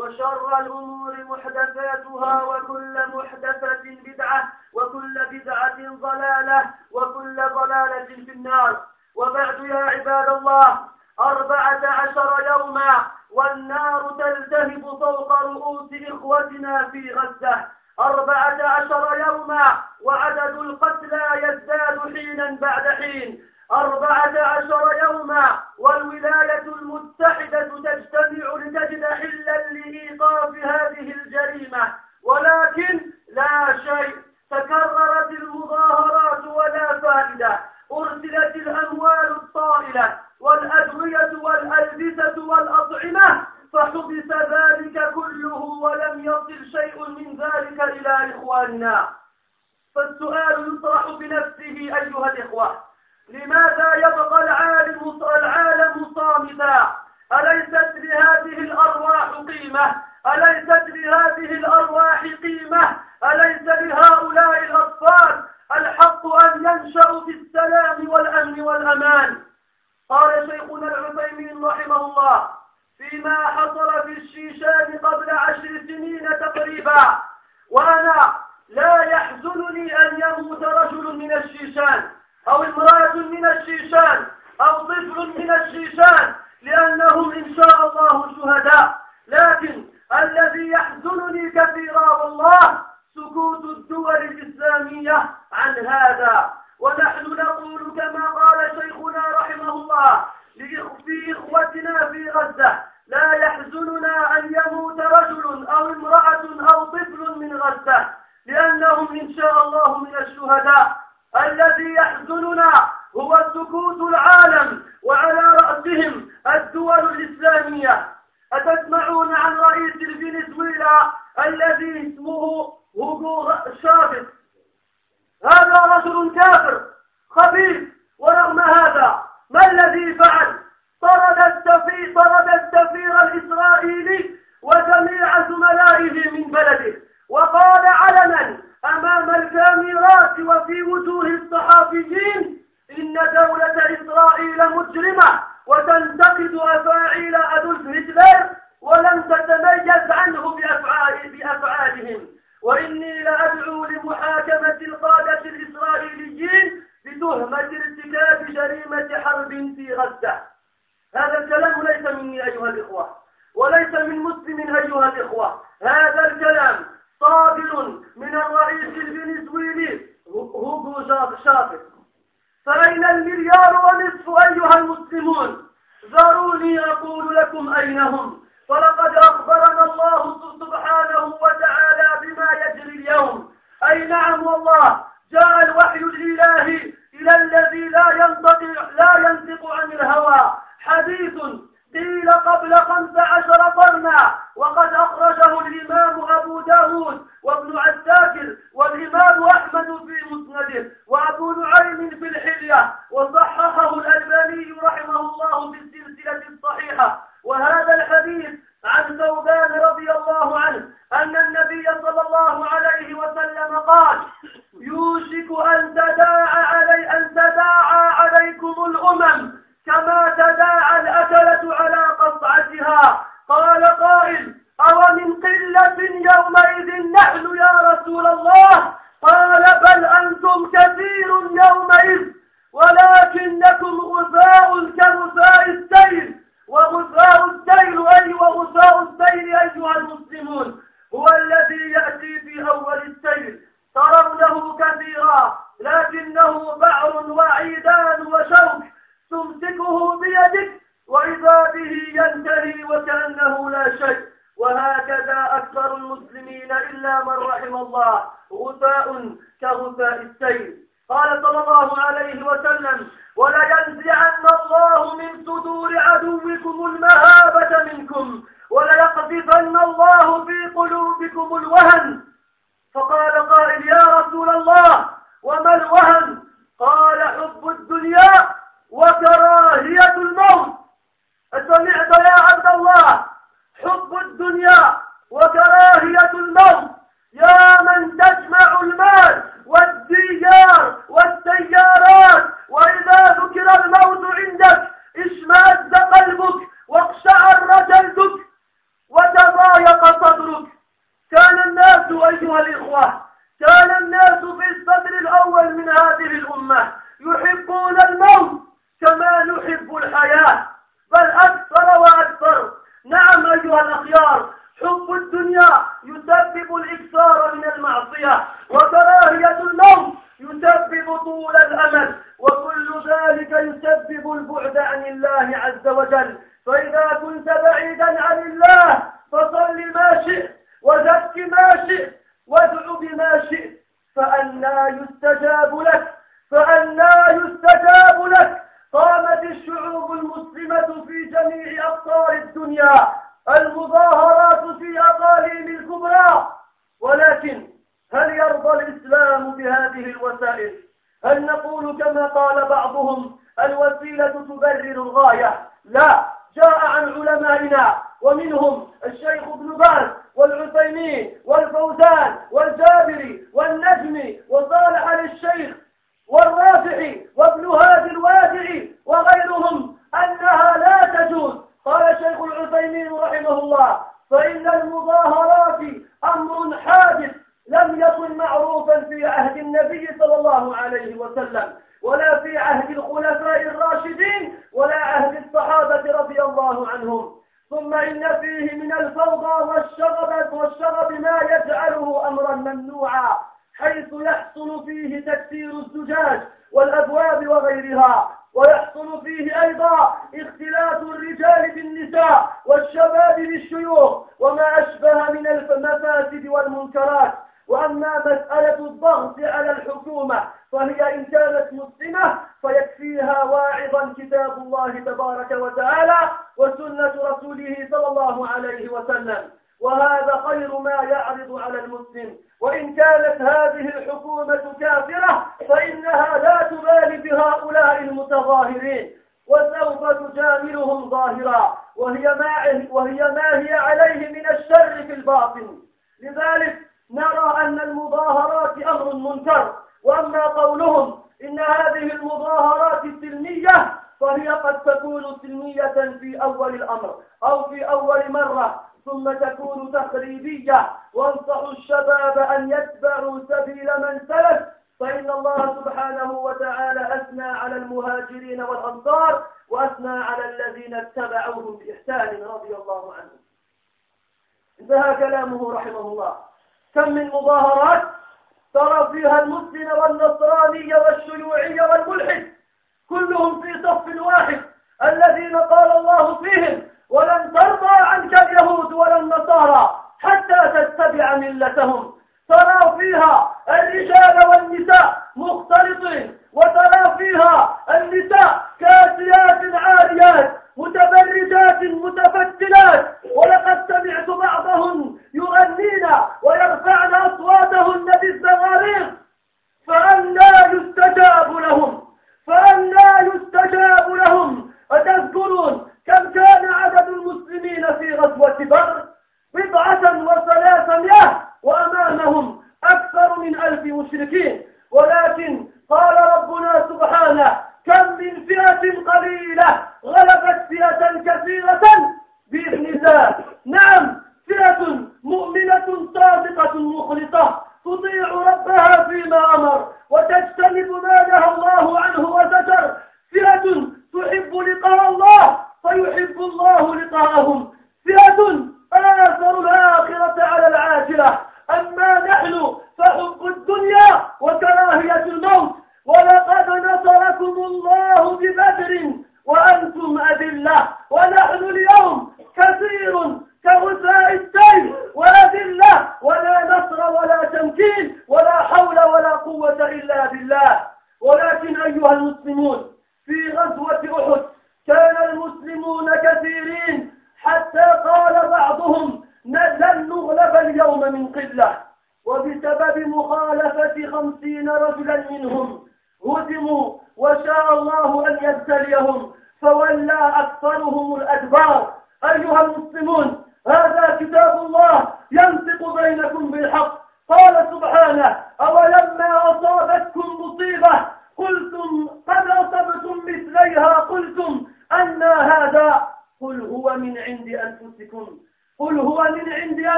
وشر الأمور محدثاتها وكل محدثة بدعة وكل بدعة ضلالة وكل ضلالة في النار. وبعد يا عباد الله أربعة عشر يوما والنار تلتهب فوق رؤوس إخوتنا في غزة. أربعة عشر يوما وعدد القتلى يزداد حينا بعد حين. أربعة عشر يوما والولاية المتحدة تجتمع لتجد حلا لإيقاف هذه الجريمة. ولكن لا شيء تكررت المظاهرات ولا فائدة. أرسلت الأموال الطائلة والأدوية والألبسة والأطعمة فحبس ذلك كله ولم يصل شيء من ذلك إلى إخواننا. فالسؤال يطرح بنفسه أيها الإخوة لماذا يبقى العالم العالم صامتا؟ أليست لهذه الأرواح قيمة؟ أليست لهذه الأرواح قيمة؟ أليس لهؤلاء الأطفال الحق أن ينشأوا في السلام والأمن والأمان؟ قال شيخنا العثيمين رحمه الله فيما حصل في الشيشان قبل عشر سنين تقريبا وأنا لا يحزنني أن يموت رجل من الشيشان. أو امرأة من الشيشان أو طفل من الشيشان لأنهم إن شاء الله شهداء. لكن الذي يحزنني كثيرا والله سكوت الدول الإسلامية عن هذا. ونحن نقول كما قال شيخنا رحمه الله في إخوتنا في غزة لا يحزننا أن يموت رجل أو امرأة أو طفل من غزة لأنهم إن شاء الله من الشهداء. الذي يحزننا هو سكوت العالم وعلى رأسهم قال قائل أو من قلة يومئذ نحن يا رسول الله؟ قال بل أنتم كثير يومئذ ولكنكم غثاء كغثاء السيل وغثاء السيل أي وغثاء السيل أيها المسلمون هو الذي يأتي في أول السيل ترونه كثيرا لكنه بعر وعيدان وشوك. تمسكه بيدك وإذا به ينتهي وكأنه لا شيء. وهكذا أكثر المسلمين إلا من رحم الله. غثاء كغثاء السيل. قال صلى الله عليه وسلم ولينزعن الله من صدور عدوكم المهابة منكم. وليقذفن الله في قلوبكم الوهن. فقال قائل يا رسول الله وما الوهن؟ قال حب الدنيا وكراهية الموت. سمعت يا عبد الله. حب الدنيا وكراهية الموت. يا من تجمع المال والديار والسيارات. وإذا ذكر الموت عندك اشمأز قلبك واقشعر جلدك وتضايق صدرك. كان الناس أيها الإخوة كان الناس في الصدر الأول من هذه الأمة يحبون الموت كما نحب الحياة. بل أكثر وأكثر. نعم أيها الأخيار حب الدنيا يسبب الإكثار من المعصية وكراهية الموت يسبب طول الأمل وكل ذلك يسبب البعد عن الله عز وجل. فإذا كنت بعيدا عن الله فصل منكر وأما قولهم إن هذه المظاهرات السلمية فهي قد تكون سلمية في أول الأمر أو في أول مرة ثم تكون تخريبية. وانصح الشباب أن يتبعوا سبيل من سلف فإن الله سبحانه وتعالى أثنى على المهاجرين والأنصار وأثنى على الذين اتبعوهم بإحسان رضي الله عنهم. انتهى كلامه رحمه الله. كم من مظاهرات؟ ترى فيها المسلم والنصراني والشيوعي والملحد كلهم في صف واحد الذين قال الله فيهم ولن ترضى عنك اليهود ولا النصارى حتى تتبع ملتهم ترى فيها الرجال والنساء مختلطين وترى فيها النساء كاسيات عاريات متبرجات متفتلات ولقد سمعت بعضهن يغنين ويرفعن أصواتهن بالزماريخ فأنا يستجاب لهم فأنا يستجاب لهم. أتذكرون كم كان عدد المسلمين في غزوة بر بضعة وثلاثمائة وأمامهم أكثر من ألف مشركين. ولكن قال ربنا سبحانه كم من فئة قليلة غلبت فئة كثيرة بإذن الله. نعم فئة مؤمنة صادقة مخلصة تطيع ربها فيما أمر وتجتنب ما نهى الله عنه وستر فئة تحب لقاء الله فيحب الله لقاءهم. فئة آثر الآخرة على العاجلة. أما نحن فحب الدنيا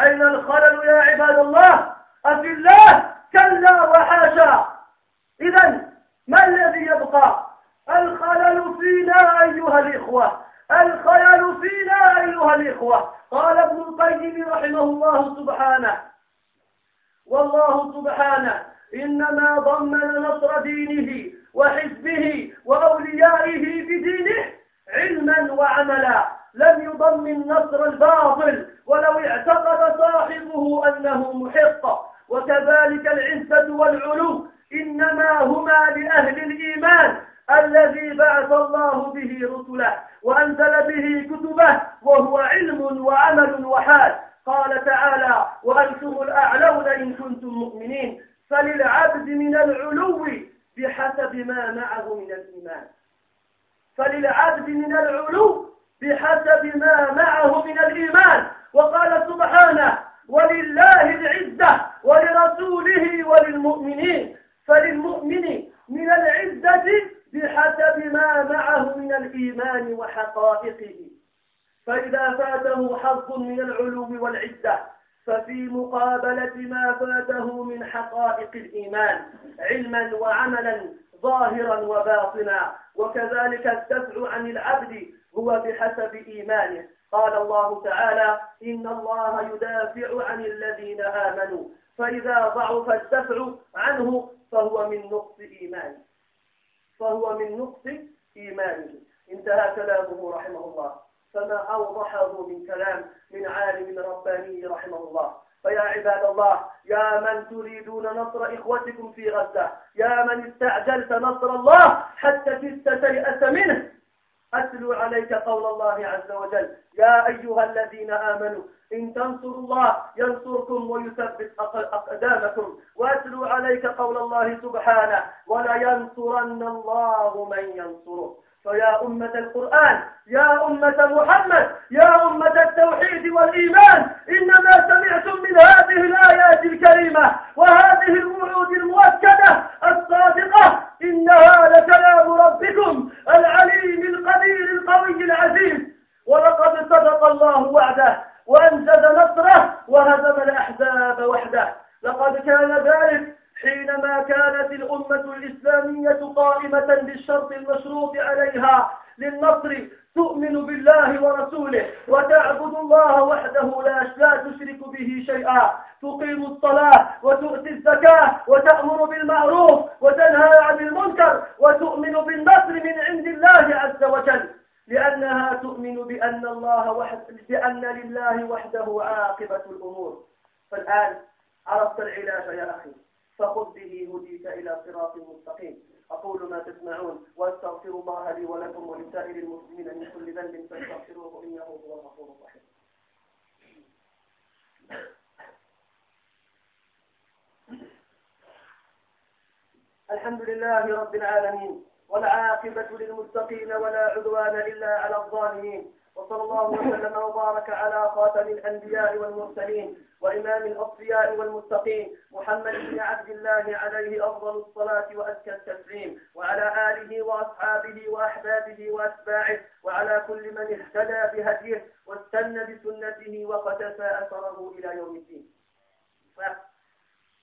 أين الخلل يا عباد الله؟ أفي الله كلا وحاشا. إذا ما الذي يبقى؟ الخلل فينا أيها الإخوة الخلل فينا أيها الإخوة. قال ابن القيم رحمه الله سبحانه والله سبحانه إنما ضمن نصر دينه وحزبه وأوليائه بدينه علما وعملا. لم يضمن نصر الباطل ولو اعتقد صاحبه أنه محق. وكذلك العزة والعلو إنما هما لأهل الإيمان الذي بعث الله به رسله وأنزل به كتبه وهو علم وعمل وحال. قال تعالى وأنتم الأعلون إن كنتم مؤمنين. فللعبد من العلو بحسب ما معه من الإيمان. فللعبد من العلو بحسب ما معه من الإيمان. وقال سبحانه ولله العزة ولرسوله وللمؤمنين. فللمؤمن من العزة بحسب ما معه من الإيمان وحقائقه. فإذا فاته حظ من العلوم والعزة ففي مقابلة ما فاته من حقائق الإيمان علما وعملا ظاهرا وباطنا. وكذلك الدفع عن العبد هو بحسب إيمانه. قال الله تعالى إن الله يدافع عن الذين آمنوا. فإذا ضعف الدفع عنه فهو من نقص إيمانه. فهو من نقص إيمانه. انتهى كلامه رحمه الله. فما أوضحه من كلام من عالم رباني رحمه الله. فيا عباد الله يا من تريدون نصر إخوتكم في غزة يا من استعجلت نصر الله حتى كدت تيأس منه أتلو عليك قول الله عز وجل. يا أيها الذين آمنوا إن تنصروا الله ينصركم ويثبت أقدامكم. وأتلو عليك قول الله سبحانه ولا ينصرن الله من ينصره. فيا أمة القرآن يا أمة محمد يا أمة التوحيد والإيمان إنما سمعتم من هذه الآيات الكريمة وهذه الوعود المؤكدة الصادقة إنها لكلام ربكم العليم القدير القوي العزيز. ولقد صدق الله وعده وأنجز نصره وهزم الأحزاب وحده. لقد كان ذلك حينما كانت الأمة الإسلامية قائمة بالشرط المشروط عليها للنصر تؤمن بالله ورسوله وتعبد الله وحده لا تشرك به شيئا. تقيم الصلاة وتؤتي الزكاة وتأمر بالمعروف وتنهى عن المنكر وتؤمن بالنصر من عند الله عز وجل. لأنها تؤمن بأن الله وحد بأن لله وحده عاقبة الأمور. فالآن عرفت العلاج يا أخي. فخذ به هديت إلى صراط مستقيم. أقول ما تسمعون وأستغفر الله لي ولكم ولسائر المسلمين من كل ذنب فاستغفروه إنه هو الغفور الرحيم. الحمد لله رب العالمين. والعاقبة للمتقين ولا عدوان إلا على الظالمين وصلى الله وسلم وبارك على خاتم الأنبياء والمرسلين وإمام الأصفياء والمتقين محمد بن عبد الله عليه أفضل الصلاة وأزكى التسليم وعلى آله وأصحابه وأحبابه وأتباعه وعلى كل من اهتدى بهديه واستنى بسنته وقتفى أثره إلى يوم الدين.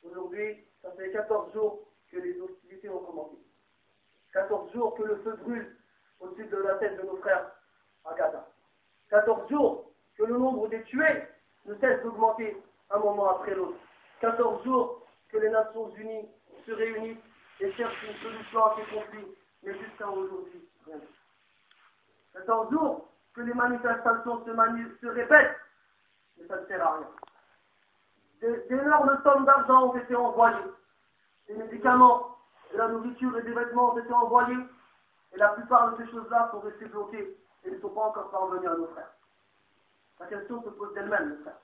Aujourd'hui, ça fait 14 jours que les hostilités ont commencé. 14 jours que le feu brûle au-dessus de la tête de nos frères à Gaza. 14 jours que le nombre des tués ne cesse d'augmenter un moment après l'autre. 14 jours que les Nations Unies se réunissent et cherchent une solution à ces conflits, mais jusqu'à aujourd'hui, rien. 14 jours que les manifestations se, se répètent, mais ça ne sert à rien. D'énormes sommes d'argent ont été envoyées, des médicaments, la nourriture et des vêtements ont été envoyés, et la plupart de ces choses-là sont restées bloquées et ne sont pas encore parvenus à nos frères. La question se pose d'elle-même, mes frères.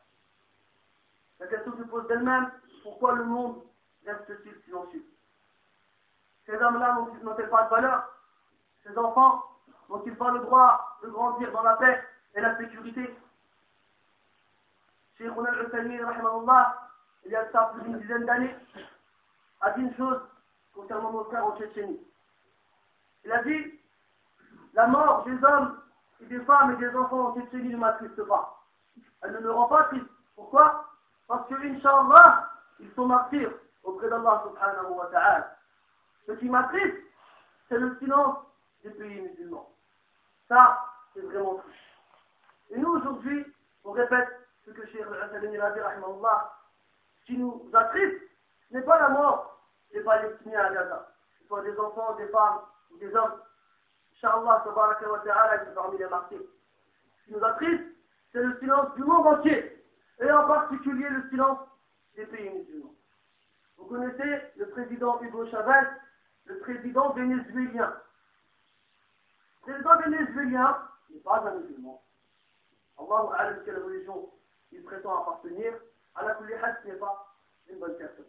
La question se pose d'elle-même, pourquoi le monde reste-t-il silencieux? Ces hommes-là n'ont-ils pas de valeur? Ces enfants n'ont-ils pas le droit de grandir dans la paix et la sécurité? Cheikh al il y a ça plus d'une dizaine d'années, a dit une chose concernant nos frères en Tchétchénie. Il a dit la mort des hommes et des femmes et des enfants en Tchétchénie ne m'attriste pas. Elle ne me rend pas triste. Pourquoi? Parce que, Inch'Allah, ils sont martyrs auprès d'Allah subhanahu wa ta'ala. Ce qui m'attriste, c'est le silence des pays musulmans. Ça, c'est vraiment triste. Et nous, aujourd'hui, on répète ce que Cheikh Al-Assadini a dit, ce qui nous attriste, ce n'est pas la mort des Palestiniens à Gaza. Ce soit des enfants, des femmes, ou des hommes. Inch'Allah, tabaraka est parmi les martyrs. Ce qui nous attriste, c'est le silence du monde entier, et en particulier le silence des pays musulmans. Vous connaissez le président Hugo Chavez, le président vénézuélien. Le président vénézuélien n'est pas un musulman. Allah alam quelle religion il prétend appartenir. À la ce n'est pas une bonne personne.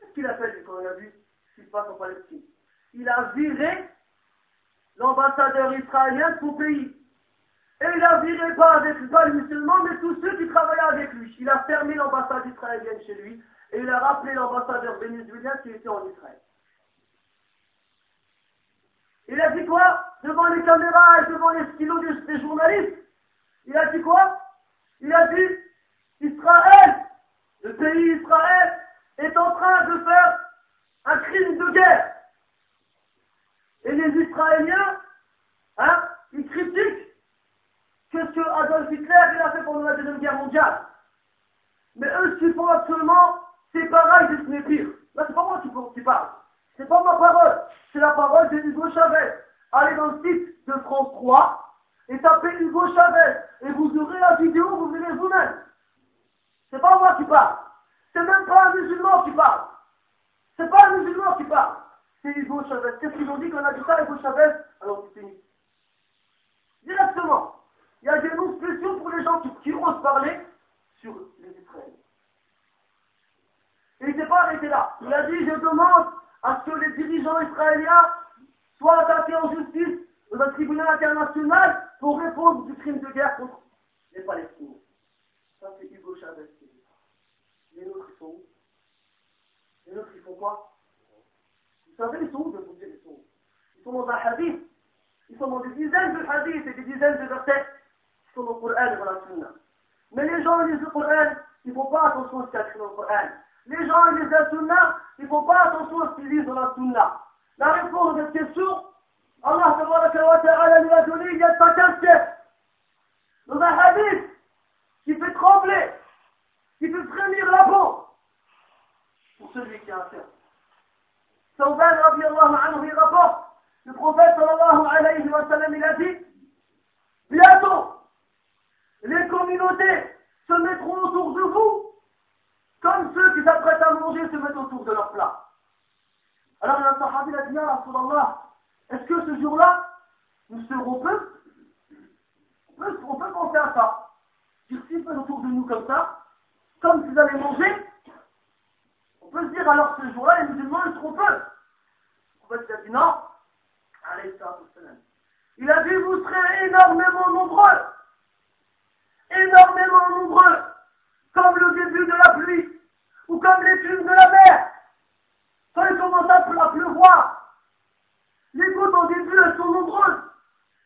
Qu'est-ce qu'il a fait quand on a vu ce qui se passe en Palestine? Il a viré l'ambassadeur israélien de son pays. Et il a viré pas avec pas les musulmans, mais tous ceux qui travaillaient avec lui. Il a fermé l'ambassade israélienne chez lui et il a rappelé l'ambassadeur vénézuélien qui était en Israël. Il a dit quoi? Devant les caméras et devant les stylos des, journalistes. Il a dit quoi? Il a dit Israël, le pays Israël, est en train de faire un crime de guerre. Et les Israéliens, hein, ils critiquent ce que Adolf Guerre mondiale. Mais eux, ce qu'ils font actuellement, c'est pareil, c'est ce n'est pire. Là, c'est pas moi qui, parle. C'est pas ma parole. C'est la parole de Hugo Chavez. Allez dans le site de France 3 et tapez Hugo Chavez. Et vous aurez la vidéo, vous verrez vous-même. C'est pas moi qui parle. C'est même pas un musulman qui parle. C'est pas un musulman qui parle. C'est Hugo Chavez. Qu'est-ce qu'ils ont dit quand on a dit ça, Hugo Chavez? Alors c'est fini. Directement. Il y a des noms spéciaux pour les gens qui, osent parler sur les Israéliens. Et il s'est pas arrêté là. Il a dit, je demande à ce que les dirigeants israéliens soient attaqués en justice dans un tribunal international pour répondre du crime de guerre contre les Palestiniens. Ça, c'est Hugo Chavez qui dit ça. Les nôtres, ils sont où Les nôtres, ils font quoi Vous savez, ils sont où, ils sont où Ils sont dans un hadith. Ils sont dans des dizaines de hadiths et des dizaines de versets qui sont dans le Coran et dans la Sunna. Mais les gens, ils lisent le Coran, ils ne font pas attention à ce qu'il y a dans le Coran. Les gens, ils lisent la Sunna, ils ne font pas attention à ce qu'ils lisent dans la Sunna. La réponse à cette question, Allah ta'ala nous a donné il y a 15 siècles. Dans un hadith qui fait trembler, qui fait frémir la peau pour celui qui a affaire. Le prophète sallallahu alayhi wa sallam, a dit, bientôt, les communautés se mettront autour de vous, comme ceux qui s'apprêtent à manger se mettent autour de leur plat. Alors, le sahabi a dit, est-ce que ce jour-là, nous serons peu? On peut, penser à ça. S'ils se autour de nous comme ça, comme s'ils allaient manger, peut se dire alors ce jour-là, les musulmans, ils seront peu. Fait, il a dit non. Il a dit vous serez énormément nombreux. Énormément nombreux. Comme le début de la pluie. Ou comme l'étude de la mer. Quand il commence à pleuvoir, les gouttes au début, elles sont nombreuses.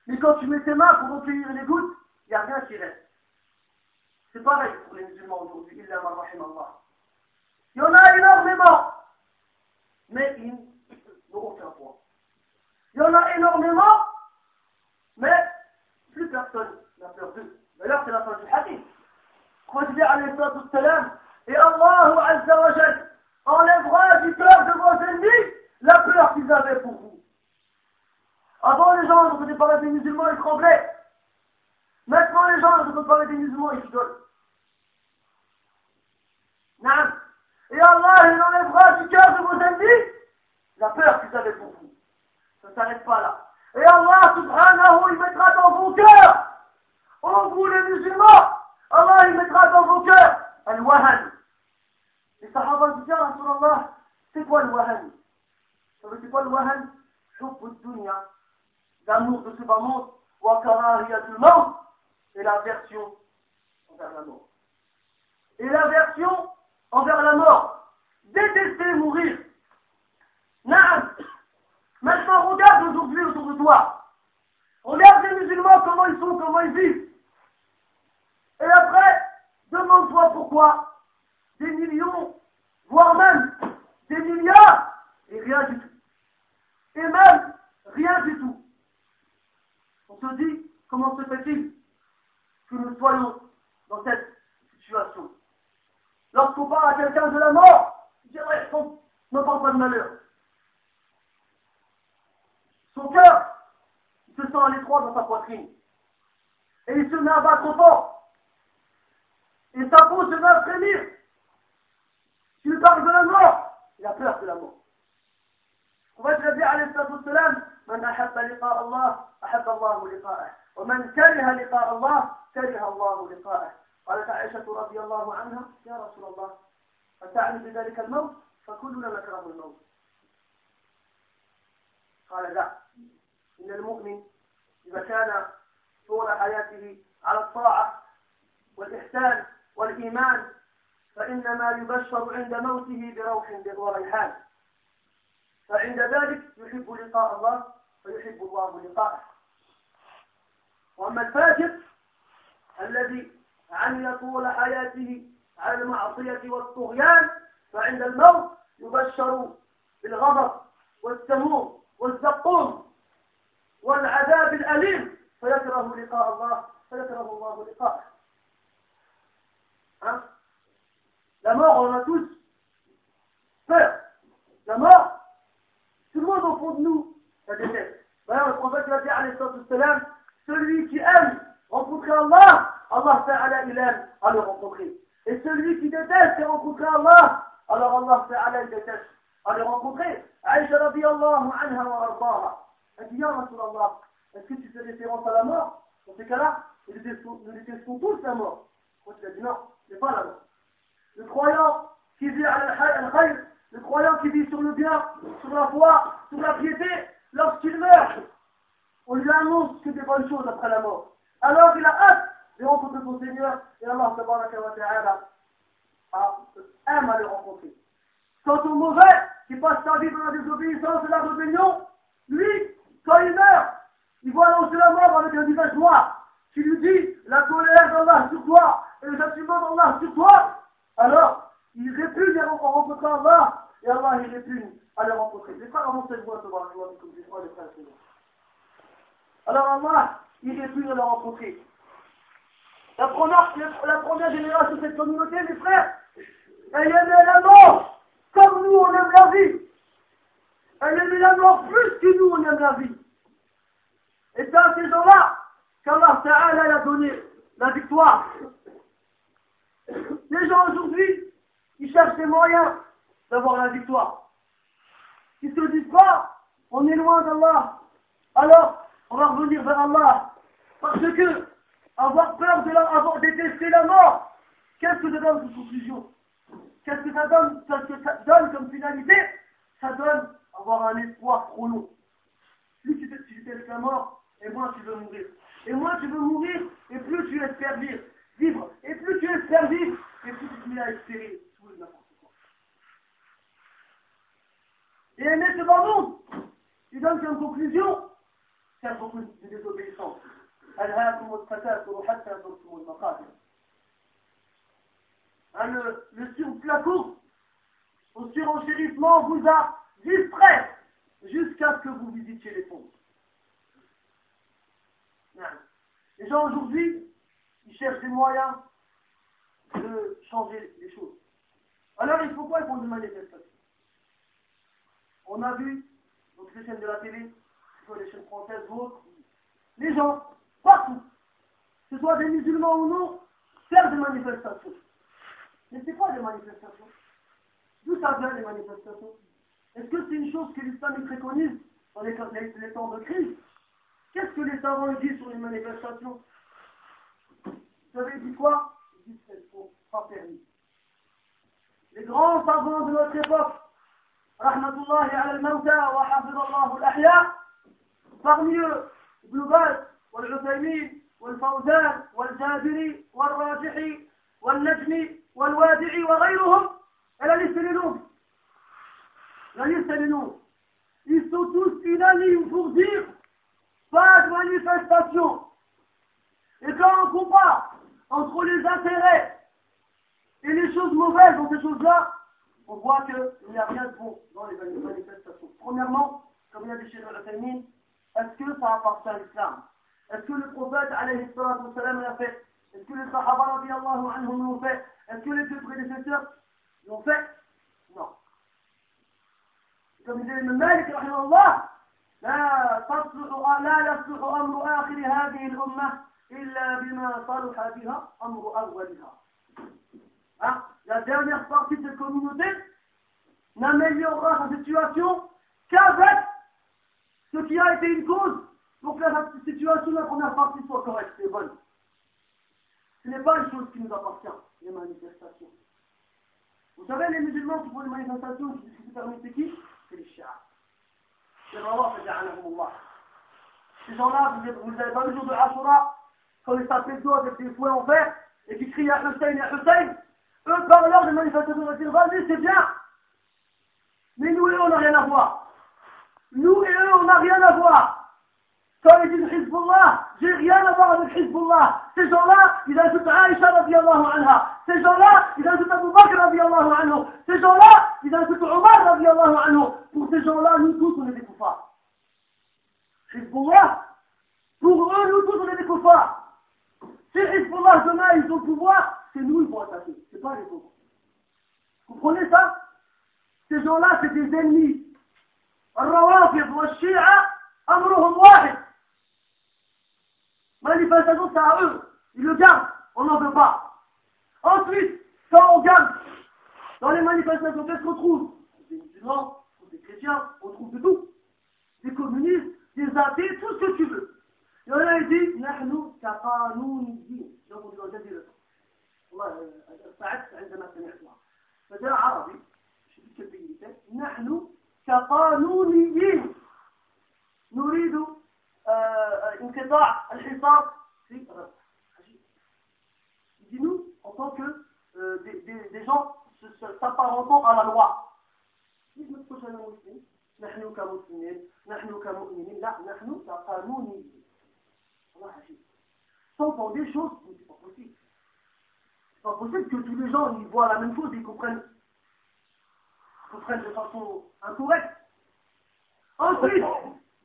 Mais quand tu mets tes mains pour recueillir les gouttes, il n'y a rien qui reste. C'est pareil pour les musulmans aujourd'hui. Il y en a énormément. Mais ils n'ont aucun poids. Il y en a énormément, mais plus personne n'a peur d'eux. D'ailleurs, c'est la fin du hadith. Et Allah Azza wa enlèvera du cœur de vos ennemis la peur qu'ils avaient pour vous. Avant, les gens, quand on parler des musulmans, ils tremblaient. Maintenant, les gens, quand on parler des musulmans, ils rigolent. Non. Et Allah, il enlèvera du cœur de vos ennemis la peur qu'ils avaient pour vous. Ça ne s'arrête pas là. Et Allah, subhanahu, il mettra dans vos cœurs, en vous les musulmans, Allah, il mettra dans vos cœurs, al-wahan. Les sahaba disent, Ya Rasulallah, c'est quoi le wahan Ça veut dire quoi le wahan Hubb dunya l'amour de ce bas monde, monde, et l'aversion envers la mort. Et l'aversion envers la mort. Détester mourir. Naam. Maintenant, regarde aujourd'hui autour de toi. Regarde les musulmans, comment ils sont, comment ils vivent. Et après, demande-toi pourquoi des millions, voire même des milliards, et rien du tout. Et même rien du tout. On se dit, comment se fait-il que nous soyons dans cette situation? Lorsqu'on parle à quelqu'un de la mort, il dit, ouais, ne parle pas de malheur. Son cœur, il se sent à l'étroit dans sa poitrine. Et il se met à battre fort. Et sa peau se met à frémir. Tu lui parles de la mort, il a peur de la mort. On va te dire, alayhi salam, من أحب لقاء الله أحب الله لقاءه ومن كره لقاء الله كره الله لقاءه قالت عائشة رضي الله عنها يا رسول الله أتعني بذلك الموت؟ فكلنا نكره الموت. قال لا. إن المؤمن إذا كان طول حياته على الطاعة والإحسان والإيمان فإنما يبشر عند موته بروح وريحان فعند ذلك يحب لقاء الله ويحب الله لقاءه. وأما الفاجر الذي عمل طول حياته على المعصية والطغيان فعند الموت يبشر بالغضب والسموم والزقوم والعذاب الأليم فيكره لقاء الله فيكره الله لقاءه mort, on a tous peur. La mort, tout le monde au fond de nous, la déteste. D'ailleurs, le prophète a dit, celui qui aime rencontrer Allah, Allah Ta'ala, il aime à le rencontrer. Et celui qui déteste rencontrer Allah, alors Allah Ta'ala, il déteste le rencontrer. Aïcha radiallahu anha wa ardaha. Elle dit, Ya Rasulallah, est-ce que tu fais référence à la mort Dans ces cas-là, nous détestons tous la mort. Moi, tu as dit non, c'est pas la mort. Le croyant qui vit à al le croyant qui vit sur le bien, sur la foi, sur la piété, lorsqu'il meurt, on lui annonce que des bonnes choses après la mort. Alors il a hâte de rencontrer son Seigneur et Allah aime à le rencontrer. Quant au mauvais, qui passe sa vie dans la désobéissance et la rébellion, lui, quand il meurt, il voit annoncer la mort avec un visage noir, qui lui dit la colère d'Allah sur toi et le châtiment d'Allah sur toi, alors il répugne à rencontrer Allah et Allah il répugne à le rencontrer. Les frères avancent cette voix, comme les frères Alors Allah, il répugne à le rencontrer. La première, génération de cette communauté, mes frères, elle aimait la mort comme nous on aime la vie. Elle aimait la mort plus que nous on aime la vie. Et c'est à ces gens-là qu'Allah Ta'ala a donné la victoire. Les gens aujourd'hui, ils cherchent des moyens d'avoir la victoire. Ils se disent pas, on est loin d'Allah. Alors, on va revenir vers Allah. Parce que, avoir peur de la, avoir détesté la mort, qu'est-ce que ça donne comme conclusion? Qu'est-ce que ça donne, qu'est-ce que ça donne comme finalité? Ça donne avoir un espoir trop long. Plus tu détestes la mort, et moins tu veux mourir. Et moins tu veux mourir, et plus tu espères vivre. vivre. Et plus tu espères vivre, et plus tu te mets à espérer tout et. Et aimer ce monde, il donne comme conclusion, faire beaucoup de désobéissance. Hein, le, le sur au surenchérissement vous a distrait jusqu'à ce que vous visitiez les fonds. Les gens aujourd'hui, ils cherchent des moyens de changer les choses. Alors il faut quoi Ils font des manifestations. On a vu, donc les chaînes de la télé, les chaînes françaises les gens, partout, que ce soit des musulmans ou non, faire des manifestations. Mais c'est quoi des manifestations? D'où ça vient les manifestations? Est-ce que c'est une chose que l'islam préconise dans les, temps de crise? Qu'est-ce que les savants disent sur les manifestations? Vous savez, dit quoi? Ils disent qu'elles sont pas permis. Les grands savants de notre époque, Rahmatullahi al-Mawta wa parmi eux, Ibn Wa ghayruhum, et la liste est longue. La liste est longue. Ils sont tous unanimes pour dire pas de manifestation. Et quand on compare entre les intérêts et les choses mauvaises dans ces choses-là, on voit qu'il n'y a rien de bon dans les manifestations. Premièrement, comme il a dit chez le est-ce que ça appartient à l'islam? Prophète alayhi l'a fait Est-ce que les sahaba anhum l'ont fait Est-ce que les prédécesseurs fait Non. Comme disait Malik, Allah, لا تصلح لا يصلح أمر آخر هذه الأمة إلا بما صلح بها أمر أولها. Hein? La dernière partie de cette communauté n'améliorera sa situation qu'avec ce qui a été une cause pour que la situation la première partie soit correcte et bonne. Ce n'est pas une chose qui nous appartient, les manifestations. Vous savez, les musulmans qui font les manifestations, qui se permettent, c'est qui? C'est les chiites. Ces gens-là, vous n'avez pas le jour de Ashura, quand ils tapent les doigts avec des fouets en fer, et qui crient à Hussein à eux, par l'heure des manifestations, vont dire, vas-y, c'est bien. Mais nous et eux, on n'a rien à voir. Nous et eux, on n'a rien à voir. Quand ils disent Hezbollah, j'ai rien à voir avec Hezbollah. Ces gens-là, ils ajoutent Aïcha radiallahu anha. Ces gens-là, ils ajoutent Abu Bakr radiallahu anhu. Ces gens-là, ils ajoutent Omar radiallahu anhu. Pour ces gens-là, nous tous, on est des koufars. Hezbollah, pour eux, nous tous, on est des koufars. Si Hezbollah demain, ils ont le pouvoir, c'est nous, ils vont attaquer. C'est pas les autres. gens-là, c'est des ennemis. الروافض والشيعة أمرهم واحد. Manifestation, c'est à eux. Ils le gardent. On n'en veut pas. Ensuite, quand on garde dans les manifestations, qu'est-ce qu'on trouve Des musulmans, des chrétiens, on trouve de tout. Des communistes, des athées, tout ce que tu veux. Et on a dit, نحن كقانونيين. Donc on dit dans le dire والله سعدت عندما سمعتها. فجاء عربي في كيف نحن كقانونيين نريد انقطاع الحصار في غزة. Dis-nous, en tant que euh, des, des, des gens s'apparentant à la loi. نحن كمسلمين نحن كمؤمنين لا نحن كقانونيين الله عجيب s'entend des choses mais c'est pas possible c'est pas possible que tous les gens ils voient la même chose et ils comprennent comprennent de façon incorrecte ensuite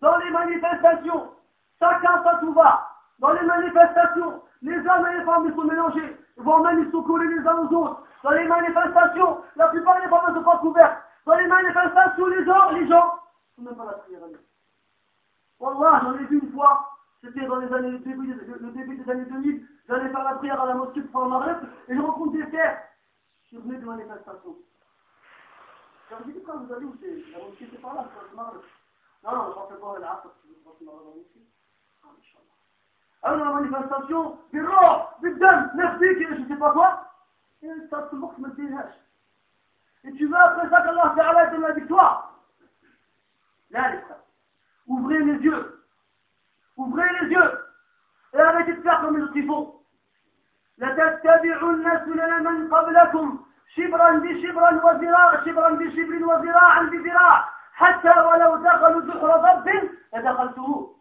dans les manifestations chacun ça tout va dans les manifestations les hommes et les femmes sont mélangés voire même ils sont les uns aux autres dans les manifestations la plupart des femmes ne sont pas couvertes dans les manifestations les gens les gens ne même pas la prière Wallah j'en ai vu une fois c'était dans les années, le début, le début des années 2000, j'allais faire la prière à la mosquée pour le Maghreb, et je rencontre des frères. Je suis venu de manifestation. Leur dis, quand vous allez où c'est? La mosquée, c'est pas là, c'est le. Ah. Alors, la manifestation, des rois, des dames, merci, je sais pas quoi. Et ça se moque, me. Et tu veux après ça qu'Allah Ta'ala donne la victoire Là, les frères, ouvrez les yeux. Ouvrez les yeux et arrêtez de faire comme les autres ils font. لتتبعن سنن من قبلكم شبرا بشبرا وذراع شبرا بشبر وذراعا بذراع حتى ولو دخلوا جحر ضب لدخلتموه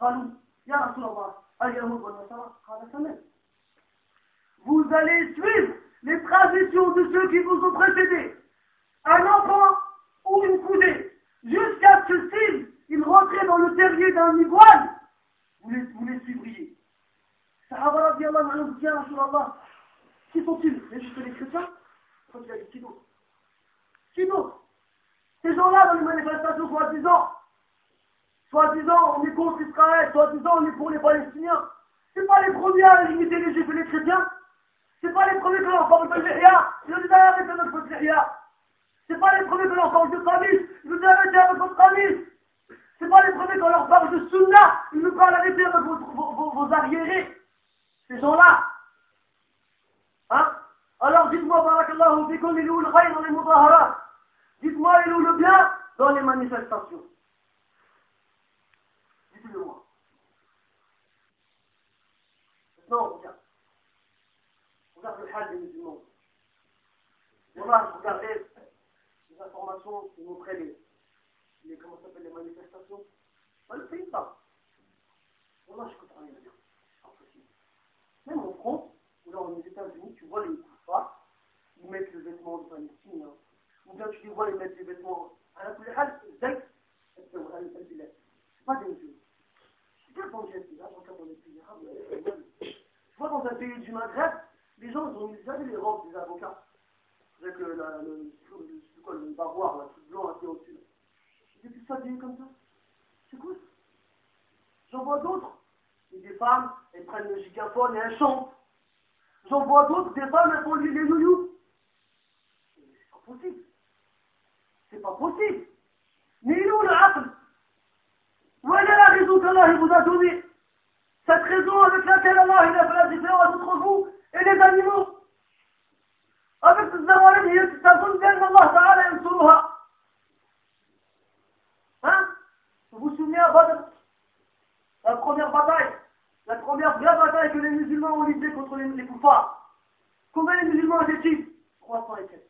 قالوا يا رسول الله اليهود والنصارى قال كمان Vous allez suivre les traditions de ceux qui vous ont précédés. Un enfant ou une coudée, jusqu'à ce qu'il il rentrait dans le terrier d'un iguane, vous les, vous les suivriez. Sahaba radiallahu anhu dit, Rasulallah, qui sont-ils Mais juste les chrétiens Quand il a dit qui d'autre Qui d'autre ces gens-là dans les manifestations soi-disant, soi-disant on est contre Israël, soi-disant on est pour les Palestiniens, c'est pas les premiers à limiter les juifs et les chrétiens, c'est pas les premiers que l'on parle de Jihya, ils ont dit arrêtez notre Jihya, c'est pas les premiers que l'on parle de Qamis, ils ont dit arrêtez votre Qamis, c'est pas les premiers qu'on leur parle de Sunna, ils nous parlent avec vos, vos, vos, arriérés. Ces gens-là. Hein? Alors dites-moi, barakallahu fikum, il est où le dans les Dites-moi, il est le bien dans les manifestations? Dites-le moi. Maintenant, on regarde. On regarde le hal des musulmans. Voilà, je regardais les informations qui montraient les les, comment les manifestations. Dans le pays, ça. Voilà, je comprends rien. Même en France, ou là aux États-Unis, tu vois les koufars, ils mettent le vêtement de Palestine. Hein. Ou bien tu les vois, ils mettent les vêtements. À la zek, c'est pas des musulmans. C'est dans le geste, là, je regarde dans les pays arabes. Tu vois, dans un pays du Maghreb, les gens, ils ont mis, vous les robes des avocats. Avec le, le, le, quoi, le baroir, là, tout blanc, là, qui est au-dessus. C'est tout ça dit comme ça? C'est quoi J'en vois d'autres. Des femmes, elles prennent le gigaphone et elles chantent. J'en vois d'autres, des femmes, elles font les nouyous. C'est pas possible. C'est pas possible. Est où le aql est la raison qu'Allah vous a donnée Cette raison avec laquelle Allah a fait la différence entre vous et les animaux. Avec cette zawalid, il y a cette raison qu'Allah Ta'ala. Hein? Vous vous souvenez à Badr La première bataille, la première vraie bataille que les musulmans ont livrée contre les, les. Combien les musulmans étaient-ils? 300 et quelques.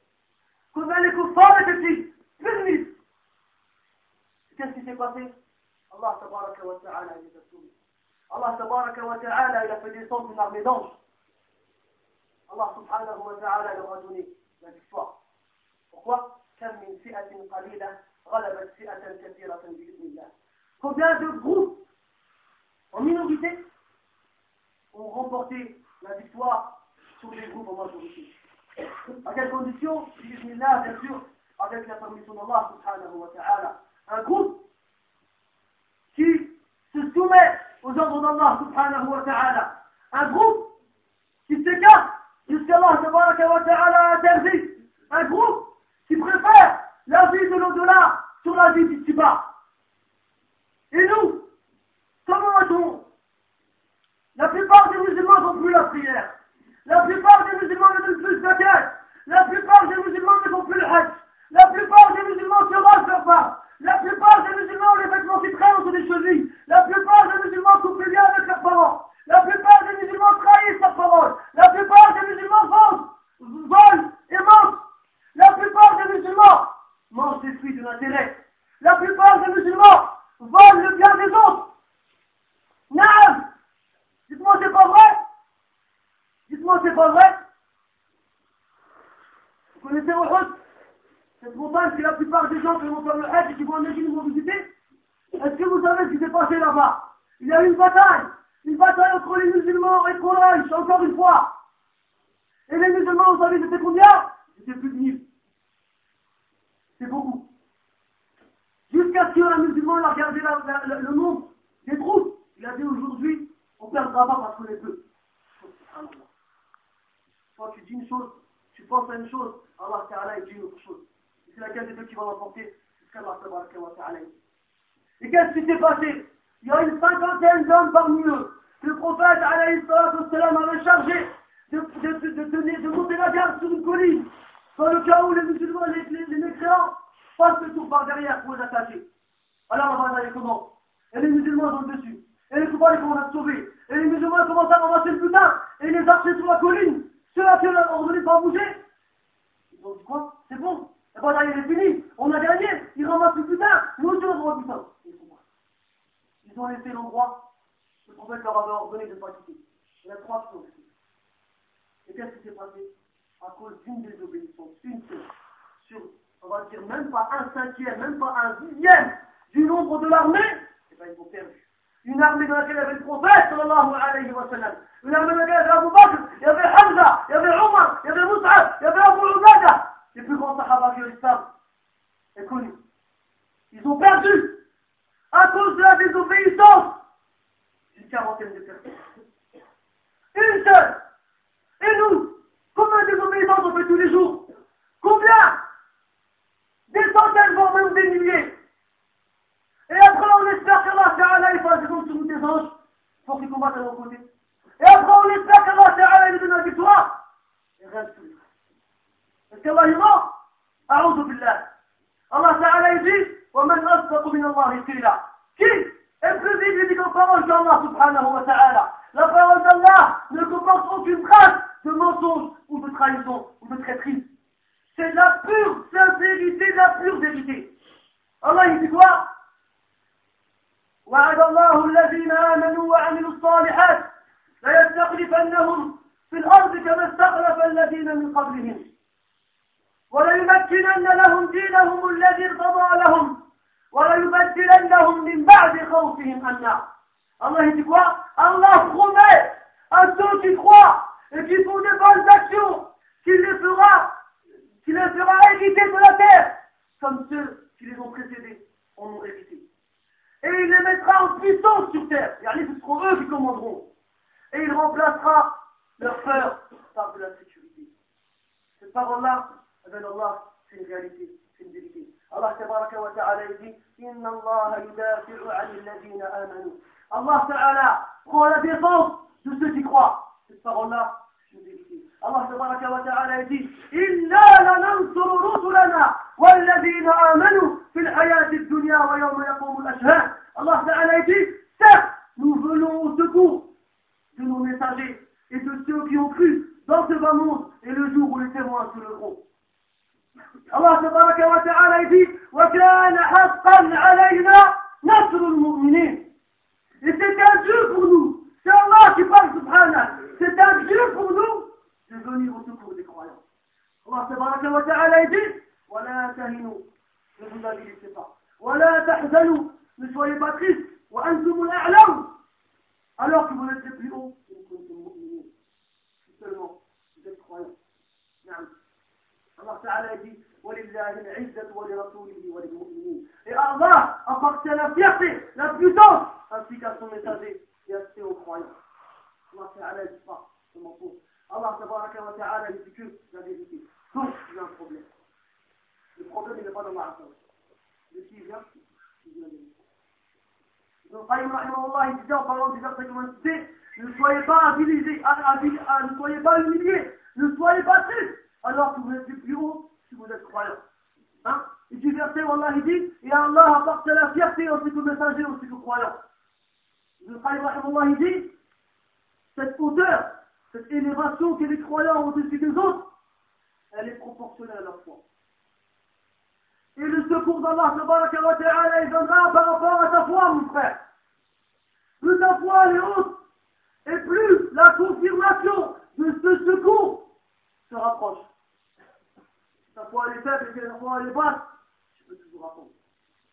Combien les koufars étaient-ils? Plus de 1000. Qu'est-ce qui s'est passé Allah tabaraka wa ta'ala il a sauvé. Allah tabaraka wa ta'ala il a fait descendre une armée d'anges. Allah subhanahu wa ta'ala leur a donné la victoire. Pourquoi كم من فئة قليلة غلبت فئة كثيرة بإذن الله. Combien de groupes en minorité ont remporté la victoire sur les groupes en majorité À quelles conditions Bismillah, bien sûr. Avec la permission d'Allah. Un groupe qui se soumet aux ordres d'Allah subhanahu wa ta'ala. Un groupe qui s'écarte jusqu'à Allah wa ta'ala interdit. Un groupe qui préfère la vie de l'au-delà sur la vie du bas. Et nous, comment est-on La plupart des musulmans n'ont plus la prière. La plupart des musulmans ne donnent plus de zakat. La plupart des musulmans ne font plus le hajj. La plupart des musulmans se rasent leur part. La plupart des musulmans ont les vêtements qui traînent entre les chevilles. La plupart des musulmans coupent liens avec leurs parents. La plupart des musulmans trahissent leur parole. La plupart des musulmans vendent, volent et mentent. La plupart des musulmans mangent des fruits de l'intérêt. La plupart des musulmans volent le bien des autres. Non Dites-moi c'est pas vrai? Dites-moi c'est pas vrai? Vous connaissez Uhud? C'est la plupart des gens qui vont faire le Hajj et qui vont vont visiter. Est-ce que vous savez ce qui s'est passé là-bas? Il y a eu une bataille. Une bataille entre les musulmans et Quraysh, encore une fois. Et les musulmans, vous savez, c'était combien? C'était plus de 1000. C'est beaucoup. Jusqu'à ce qu'un musulman a regardé le nombre des troupes. Il a dit aujourd'hui, on perdra pas parce qu'on est peu. Quand tu dis une chose, tu penses à une chose, Allah Ta'ala dit une autre chose. C'est laquelle des deux qui va l'emporter C'est Et qu'est-ce qui s'est passé? Il y a une cinquantaine d'hommes parmi eux. Le prophète avait chargé de, de, de, de, monter la garde sur une colline, dans le cas où les musulmans, les, les, les passent le tour par derrière pour les attaquer. Alors on va aller comment? Et les musulmans sont dessus. Et les coupants, ils commencent à sauver. Et les musulmans commencent à ramasser le putain. Et les archers sur la colline. Ceux à qui on a ordonné pas bouger. Ils ont dit quoi? C'est bon. La bataille est finie. On a gagné. Ils ramassent le putain. Nous aussi on droit putain. Ils ont laissé l'endroit. Le prophète leur avait ordonné de quitter. Il y a trois choses. Et qu'est-ce qui s'est passé? À cause d'une désobéissance, une seule, sur, on va dire, même pas un cinquième, même pas un dixième du nombre de l'armée, et bien ils ont perdu. Une armée dans laquelle il y avait le prophète, sallallahu alayhi wa sallam. Une armée dans laquelle il y avait Abu il y avait Hamza, il y avait Omar, il y avait Mus'ab, il y avait Abu Ubada. Les plus grands sahaba qui l'islam est connu. Ils ont perdu à cause de la désobéissance d'une quarantaine de personnes. Une seule. Et nous, combien de désobéissances on fait tous les jours Combien? Des centaines, voire même des milliers. Et après, on espère qu'Allah Ta'ala, il fasse sur nous des anges pour qu'ils combattent à nos côtés. Et après, on espère qu'Allah Ta'ala, il donne la victoire. Et rien de tout. انت والله أعوذ بالله. الله تعالى يجيب ومن أصدق من الله قيلا. كي انبريزيبل ديك الباول الله سبحانه وتعالى لا باول د الله ne comporte في trace de mensonge ou de trahison و de traîtrise C'est la pure sincérité, la pure vérité. Allah il dit وعد الله الذين آمنوا وعملوا الصالحات ليستخلفنهم في الأرض كما استخلف الذين من قبلهم وليمكنن لهم دينهم الذي ارتضى لهم وليبدلنهم من بعد خوفهم أمنا Allah dit quoi Allah promet à ceux qui croient et qui font des bonnes actions qu'il les fera, qu'il les fera hériter de la terre, comme ceux qui les ont précédés en ont hérité. Et il les mettra en puissance sur terre. Et ce seront eux qui commanderont. Et il remplacera leur peur par de la sécurité. Cette parole-là, أذن الله في الغالبين في سنجريتي الله تبارك وتعالى يقول إن الله يدافع عن الذين آمنوا. الله تعالى prend la défense de ceux qui croient cette الله تبارك وتعالى يقول إنا لننصر رسلنا والذين آمنوا في الحياة الدنيا ويوم يقوم الأشهاد. الله تعالى يقول certes nous venons au secours de nos messagers et de ceux qui ont cru dans ce bas monde et le jour où les témoins se leveront Tabaraka wa ta'ala dit وَكَانَ حَقًّا عَلَيْنَا نَصْرُ الْمُؤْمِنِينَ c'est un Dieu pour nous. C'est Allah qui parle, subhanah. C'est un Dieu pour nous de venir au secours des croyants. Allah tabaraka wa ta'ala dit وَلَا تَهِنُوا Ne vous avilissez pas. وَلَا تَحْزَنُوا Ne soyez pas tristes. وَأَنْتُمُ الْأَعْلَوْا Alors que vous êtes les plus hauts, seulement vous êtes croyants. Allah Et Allah appartient à la fierté, la puissance, ainsi qu'à son messager et à ses aux croyants. Allah Ta'ala dit pas. Allah Ta'ala dit que la vérité. Donc, il y a un problème. Le problème, il n'est pas dans la vient? Il Allah, il en parlant ne soyez pas ne soyez pas humiliés, ne soyez pas tristes alors que vous êtes plus haut si vous êtes croyants. Hein? Et du verset où Allah dit, et Allah apporte la fierté aussi que messager, aussi que croyants. Le il dit, cette hauteur, cette élévation que les croyants ont au-dessus des autres, elle est proportionnelle à leur foi. Et le secours d'Allah, il viendra par rapport à ta foi, mon frère. Plus ta foi est haute, et plus la confirmation de ce secours se rapproche. Ta foi elle est faible et ta foi elle est basse, tu peux toujours attendre.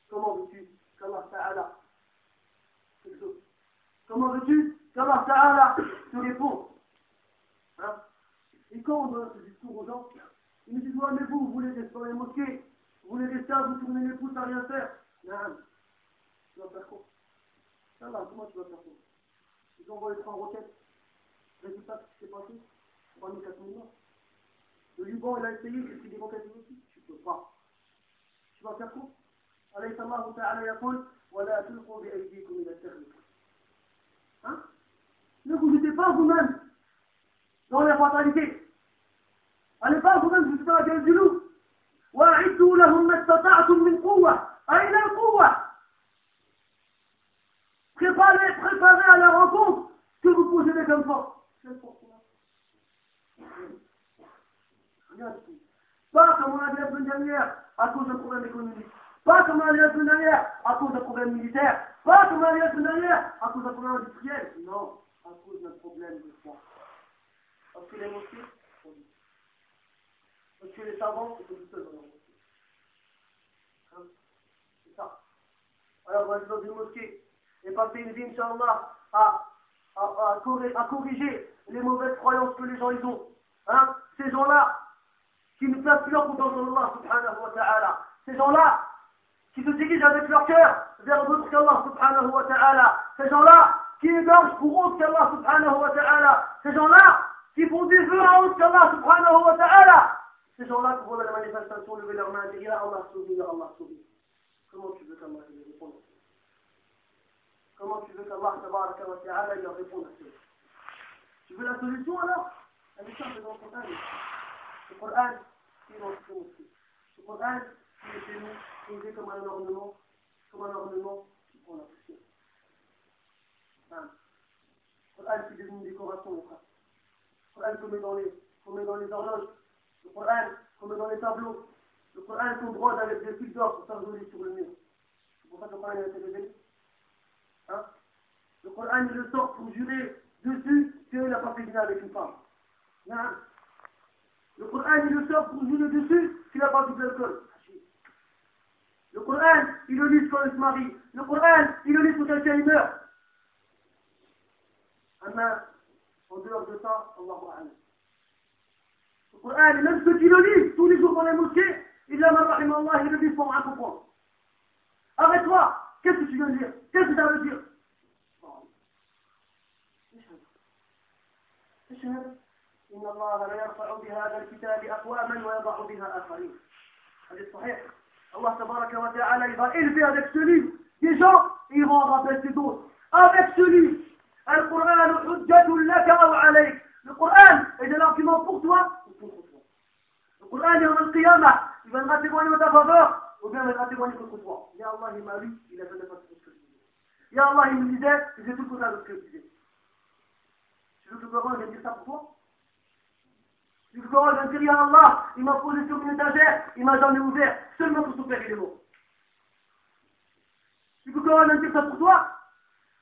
Comment veux-tu qu'Allah Ta'ala Comment veux-tu qu'Allah Ta'ala te réponde? Hein? Et quand on donne ce discours aux gens, ils me disent Ouais, mais vous, vous voulez rester dans les mosquées, vous voulez rester à vous tourner les pouces à rien faire. Non, tu vas faire quoi? Va, comment tu vas faire quoi? Ils ont envoyé trois roquettes. Résultat, ce qui s'est passé 3 000, 4 000 morts. Le Liban, il a essayé, il fait des roquettes aussi. Tu ne peux pas. Tu vas faire quoi أليس الله تعالى يقول ولا تلقوا بأيديكم إلى التهلكة Hein Ne vous jetez pas vous-même dans la fatalité. Allez pas vous-même jusqu'à la gueule du loup. وأعدوا لهم ما استطعتم من قوة أين القوة Préparez, préparez à la rencontre que vous possédez comme force. Rien du Pas comme on a dit la semaine dernière à cause d'un problème économique. Pas comme on a dit la semaine dernière à cause d'un problème militaire. Pas comme on a dit la semaine dernière à cause d'un problème industriel. Non, à cause d'un problème de foi. Parce que les mosquées Parce que les savants sont tout seuls dans la mosquée. Hein C'est ça. Alors, on va dans une mosquée et passer une vie, Inch'Allah, à, à, à, à, corriger les mauvaises croyances que les gens ils ont. Hein Ces gens-là, qui ne placent plus leur confiance en Allah subhanahu wa ta'ala. Ces gens-là, qui se dirigent avec leur cœur vers d'autres qu'Allah subhanahu wa ta'ala. Ces gens-là, qui égorgent pour autre qu'Allah subhanahu wa ta'ala. Ces gens-là, qui font du feu à autre qu'Allah subhanahu wa ta'ala. Ces gens-là qui dans la manifestation lever leurs mains et dire Allah sauve, Allah sauve. Comment tu veux qu'Allah les réponde? Comment tu veux qu'Allah ta'ala leur réponde à ça Tu veux la solution alors? Dans le Coran. Le Coran, est chez nous, posé comme un ornement, comme un ornement qui prend. Le Coran devient une décoration. Le Coran dans les, dans les horloges. Le Coran dans les tableaux. Le Coran qu'on avec des fils d'or pour sur le mur. C'est pour ça le Coran a le Coran, il le sort pour jurer dessus qu'il n'a pas fait avec une femme. Le Coran, il le sort pour jouer le dessus s'il n'a pas bu de l'alcool. Le Coran, il le lit quand il se marie. Le Coran, il le lit quand quelqu'un meurt. Amen. En dehors de ça, Allah Le Coran, même ceux qui le lisent tous les jours dans les mosquées, il l'a Allah, il le lit pour un comprendre. Arrête-toi. Qu'est-ce que tu viens de dire? Qu'est-ce que tu as dire? إن الله لا يرفع بهذا الكتاب أقواما ويضع بها آخرين هذا صحيح الله تبارك وتعالى il va élever avec ce livre des gens ils vont en rabaisser d'autres avec ce livre أو عليك le Coran est de l'argument pour toi ou contre toi le Coran يوم القيامة il viendra témoigner en ta faveur ou bien il va témoigner contre toi. Ya Allah, il m'a lu, il a fait ce que je disais. Ya Allah, il me disait, j'ai tout le contraire de ce que je disais. Tu veux que le Coran vienne dire ça pour toi Le Coran vienne dire, Ya Allah, il m'a posé sur une étagère, il m'a jamais ouvert, seulement pour il est mort. Tu le Coran vienne dire ça pour toi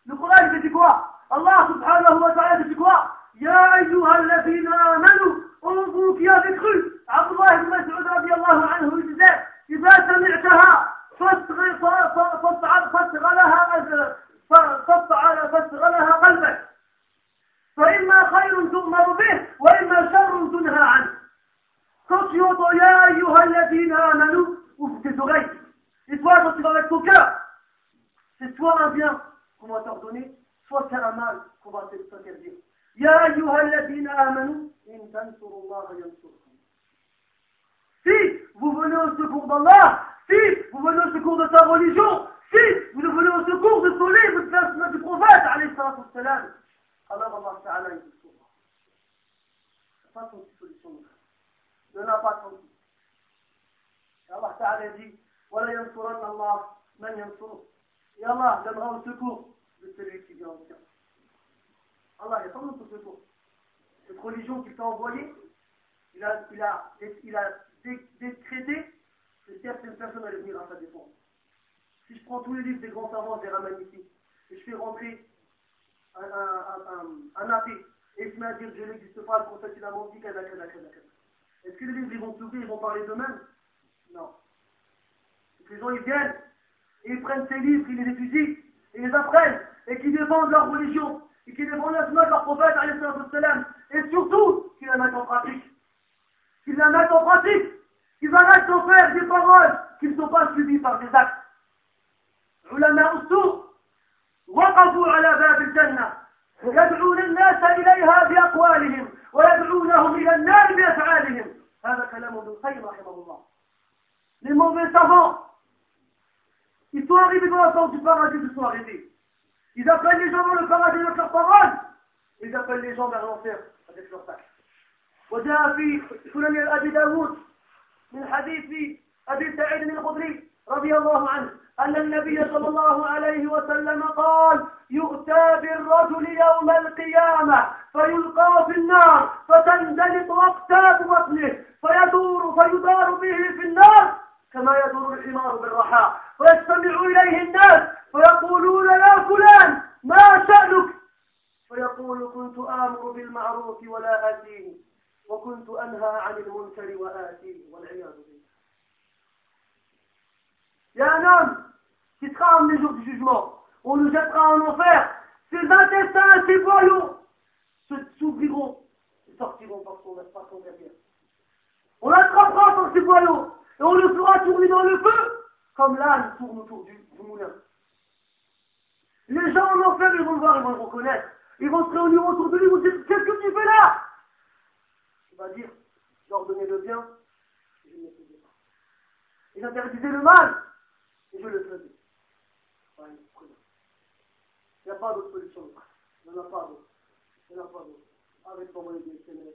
Le Coran, il dit quoi Allah subhanahu wa ta'ala dit quoi Ya ayyuha alladhina amanu, on vous qui avez cru. Abdullah ibn Mas'ud radiallahu anhu, il disait, إذا سمعتها فاصغ لها قلبك فإما خير تؤمر به وإما شر تنهى عنه Quand tu entends Ya ayyuha alladhina toi, quand tu vas mettre ton cœur, c'est soit un bien qu'on va t'ordonner, soit c'est un mal qu'on va t'interdire. Ya ayyuhalladina amanu, in tansurullaha yansurkum. Si vous venez au secours d'Allah, si vous venez au secours de sa religion, si vous venez au secours de son livre, de la du prophète, alayhi salatu wassalam, Alors Allah Ta'ala il vous sauvera. Il n'y a pas de solution. Il n'y en a pas tant Allah Ta'ala dit Wala yansuran Allah man yansur. Et Allah donnera au secours de celui qui vient au tien. Allah, il n'y a pas d'autre secours. Cette religion qu'il t'a envoyée, il a, il a, il a décrété que certaines personnes allaient venir à sa défense. Si je prends tous les livres des grands savants, je les. Et je fais rentrer un, un, un, athée, et qui m'a dit Dieu n'existe pas, le prophète il a menti, kada. Est-ce que les livres ils vont s'ouvrir, ils vont parler d'eux-mêmes? Non. Les gens ils viennent, et ils prennent ces livres, ils les étudient, ils les apprennent, et qui défendent leur religion, et qui défendent la semaine de leur prophète, et surtout qu'ils la mettent en pratique. Qu'ils la mettent en pratique, qu'ils arrêtent d'en faire des paroles qui ne sont pas suivies par des actes. Ulama Oustour, وقفوا على باب الجنة يدعون الناس إليها بأقوالهم ويدعونهم إلى النار بأفعالهم هذا كلام ابن القيم رحمه الله Les mauvais savants, ils sont arrivés dans la porte du paradis, ils sont arrêtés. Ils appellent les gens dans le paradis avec leurs paroles, ils appellent les gens vers l'enfer avec leurs actes. وجاء في سنن أبي داود من حديث أبي سعيد الخدري رضي الله عنه أن النبي صلى الله عليه وسلم قال يؤتى بالرجل يوم القيامة فيلقى في النار فتندلق أقتاب بطنه فيدور فيدار به في النار كما يدور الحمار بالرحى فيستمع إليه الناس فيقولون يا فلان ما شأنك؟ فيقول كنت آمر بالمعروف ولا آتيه وكنت أنهى عن المنكر وآتيه والعياذ بالله. Il y a un homme qui sera amené le jour du jugement. On nous jettera en enfer. Ses intestins, ses voyous s'ouvriront et sortiront par son, par son derrière. On l'attrapera par ses boyaux et on le fera tourner dans le feu comme l'âne tourne autour du, moulin. Les gens en enfer, ils vont le voir, ils vont le reconnaître. Ils vont se réunir autour de lui, ils vont dire Qu'est-ce que tu fais là? Il va dire J'ordonnais le bien, je ne le faisais pas. Et j'interdisais le mal, et je le faisais. Il n'y a pas d'autre solution. Il n'y en a pas d'autre. Il n'y en a pas d'autre. Arrête d'envoyer des SMS,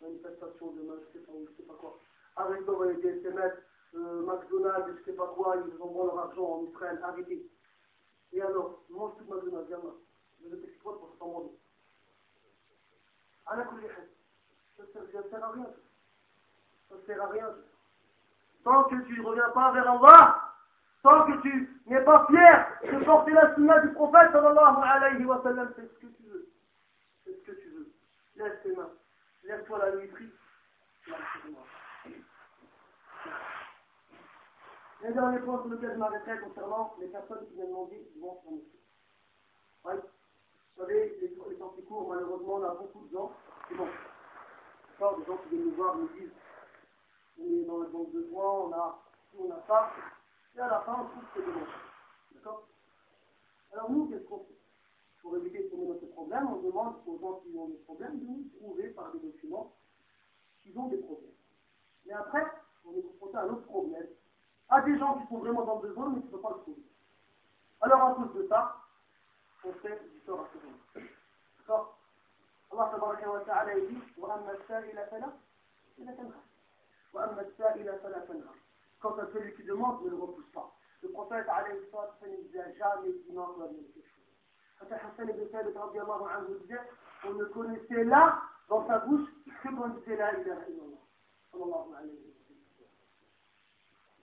manifestation demain, je ne sais pas où, je ne sais pas quoi. Arrête d'envoyer des SMS, euh, McDonald's, je ne sais pas quoi, ils envoient leur argent en Ukraine. Arrêtez. Et alors, mange tout McDonald's, viens là. Je vais t'expliquer pour s'en manger. À la ça ne sert à rien. Ça ne sert à rien. Tant que tu ne reviens pas vers Allah, Tant que tu n'es pas fier de porter la sunna du prophète sallallahu alayhi wa sallam, c'est ce que tu veux. C'est ce que tu veux. Laisse tes mains. Lève-toi la nuit triste. Le dernier point sur lequel je m'arrêterai concernant les personnes qui viennent demander du vent sur Oui. Vous savez, les, les sorties courts, malheureusement, on a beaucoup de gens. C'est bon. Des gens qui viennent nous voir, nous disent on est dans le bon besoin, on a on a ça. Et à la fin, on trouve que c'est dommage. D'accord Alors nous, qu'est-ce qu'on fait Pour éviter de trouver notre problème, on demande aux gens qui ont des problèmes de nous prouver par des documents qu'ils ont des problèmes. Mais après, on est confronté à un autre problème, à des gens qui sont vraiment dans le besoin, mais qui ne peuvent pas le trouver. Alors, à cause de ça, on fait du tort à ce gens. D'accord Allah tabaraka wa ta'ala dit وَأَمَّا السَّائِلَ فَلَا فَلَا تَنْهَرْ وَأَمَّا السَّائِلَ فَلَا تَنْهَرْ Quant à celui qui demande, ne le repousse pas. Le prophète, alayhi ne disait jamais qu'il n'en soit quelque chose. Hassan ibn Thabit, anhu, disait, on ne connaissait là, dans sa bouche, que il disait la ilaha illallah. Sallallahu alayhi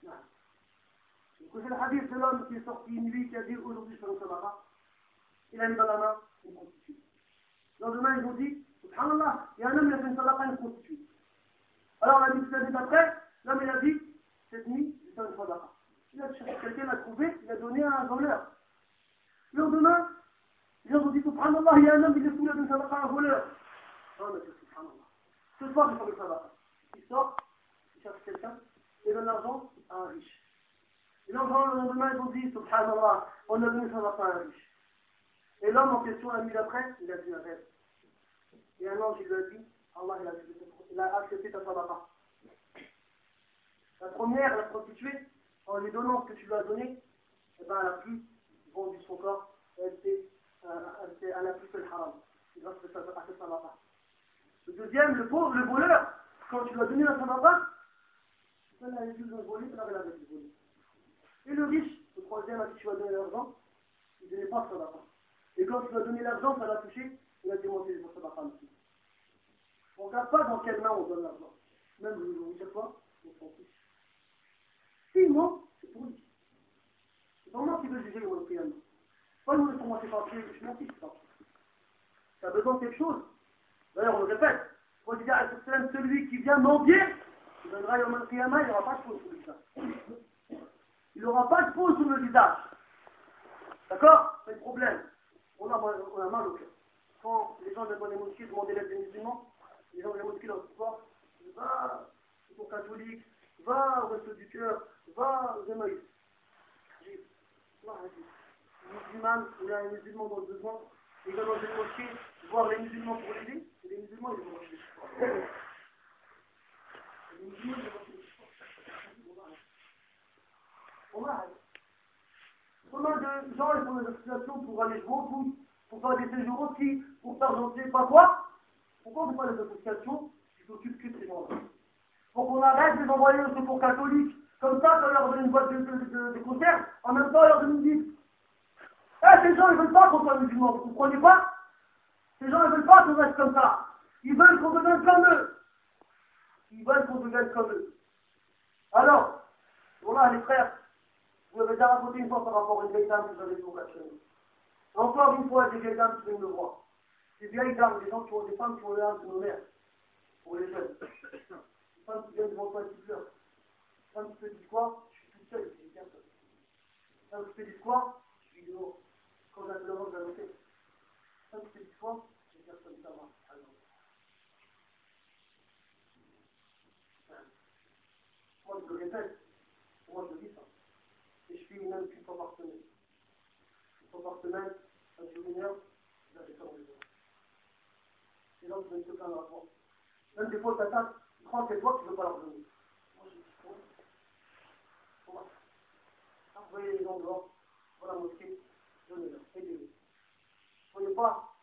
wa sallam. C'est le hadith de l'homme qui est sorti une nuit, qui a dit aujourd'hui je fais le sadaqa. Il a mis dans la main une prostituée. Le lendemain, ils ont dit, subhanallah, il y a un homme qui a fait une sadaqa une prostituée. Alors, la nuit après, l'homme il a dit, cette nuit, fait une sadaqa. Il a cherché quelqu'un l'a trouvé, il a donné à un voleur. Le lendemain, ils ont dit, subhanallah, il y a un homme qui est foulé d'une sadaqa à un voleur. Mais c'est subhanallah. Ce soir, j'ai fait une sadaqa. Il sort, il cherche quelqu'un, il donne l'argent à un riche. Et donc, le lendemain, ils ont dit, subhanallah, on a donné enfant à un riche. Et l'homme en question, la nuit d'après, il a dit un rêve. Et un ange, il lui a dit, Allah, il il a accepté ta sadaqa. La première, la prostituée, en lui donnant ce que tu lui as donné, eh ben, elle a plus vendu son corps, elle, elle, elle a plus fait le haram. Grâce à cette sadaqa. Le deuxième, le pauvre, le voleur, quand tu lui as donné la sadaqa, elle avait plus de voler, elle avait voler. Et le riche, le troisième à qui tu vas donner l'argent, il ne donnait pas sadaqa. Et quand tu lui as donné l'argent, ça l'a touché, il a demandé le sadaqa aussi. On ne regarde pas dans quelle main on donne l'argent. Même, je vous dire quoi, on s'en fiche. Sinon, c'est pour lui. C'est pas moi qui veux juger le. Pas nous laissons moi c'est pas je m'en fiche, pas. Tu as besoin de quelque chose? D'ailleurs, on le répète. Moi, je dis à celui qui vient mendier, il viendra Yom il n'y aura pas de peau sur le visage. Il n'aura pas de peau sur le visage. D'accord? C'est le problème. On a, mal au cœur. Quand les gens dans les mosquées demander l'aide des musulmans, les gens de la mosquée leur disent Va, ils sont catholiques, va au resto du cœur, va aux musulman, il y a un musulman dans le besoin, il va dans une mosquée voir les musulmans pour l'aider, et les musulmans, ils vont manger Les musulmans, ils vont manger. Combien de gens ils font des associations pour aller jouer au foot, pour faire des séjours aussi, pour faire je ne pas quoi. Pourquoi on ne fait pas des associations qui s'occupent que de ces gens-là Pour qu'on arrête de les envoyer au secours catholique, comme ça, quand on leur donne une boîte de, de, conserve, en même temps, on leur donne une Bible. Eh, ces gens, ils veulent pas qu'on soit musulmans, vous ne comprenez pas Ces gens, ils veulent pas qu'on reste comme ça. Ils veulent qu'on devienne comme eux. Ils veulent qu'on devienne comme eux. Alors, voilà, les frères, vous avais déjà raconté une fois par rapport à une vieille dame que j'avais au Encore une fois, des vieilles dames qui viennent me voir. Des vieilles dames, des gens qui ont des femmes qui ont l'âme de nos mères, pour les jeunes. Femmes qui viennent devant toi et pleurent. Des femmes qui te quoi Je suis toute seule, j'ai personne. Te disent quoi Je suis dehors. Quand j'ai peu j'ai noté. Femmes qui te quoi J'ai personne, ça va. Moi, je le répète. Moi, je dis ça suis même qu'une fois par semaine. Une fois par semaine, un jour une heure, plaindre à toi. Même des fois, ils croient que c'est toi qui ne veux pas leur donner. Moi, je dis, comment Comment Vous voyez les gens dehors, voilà la mosquée, donnez-leur, aidez-les. Vous ne voyez pas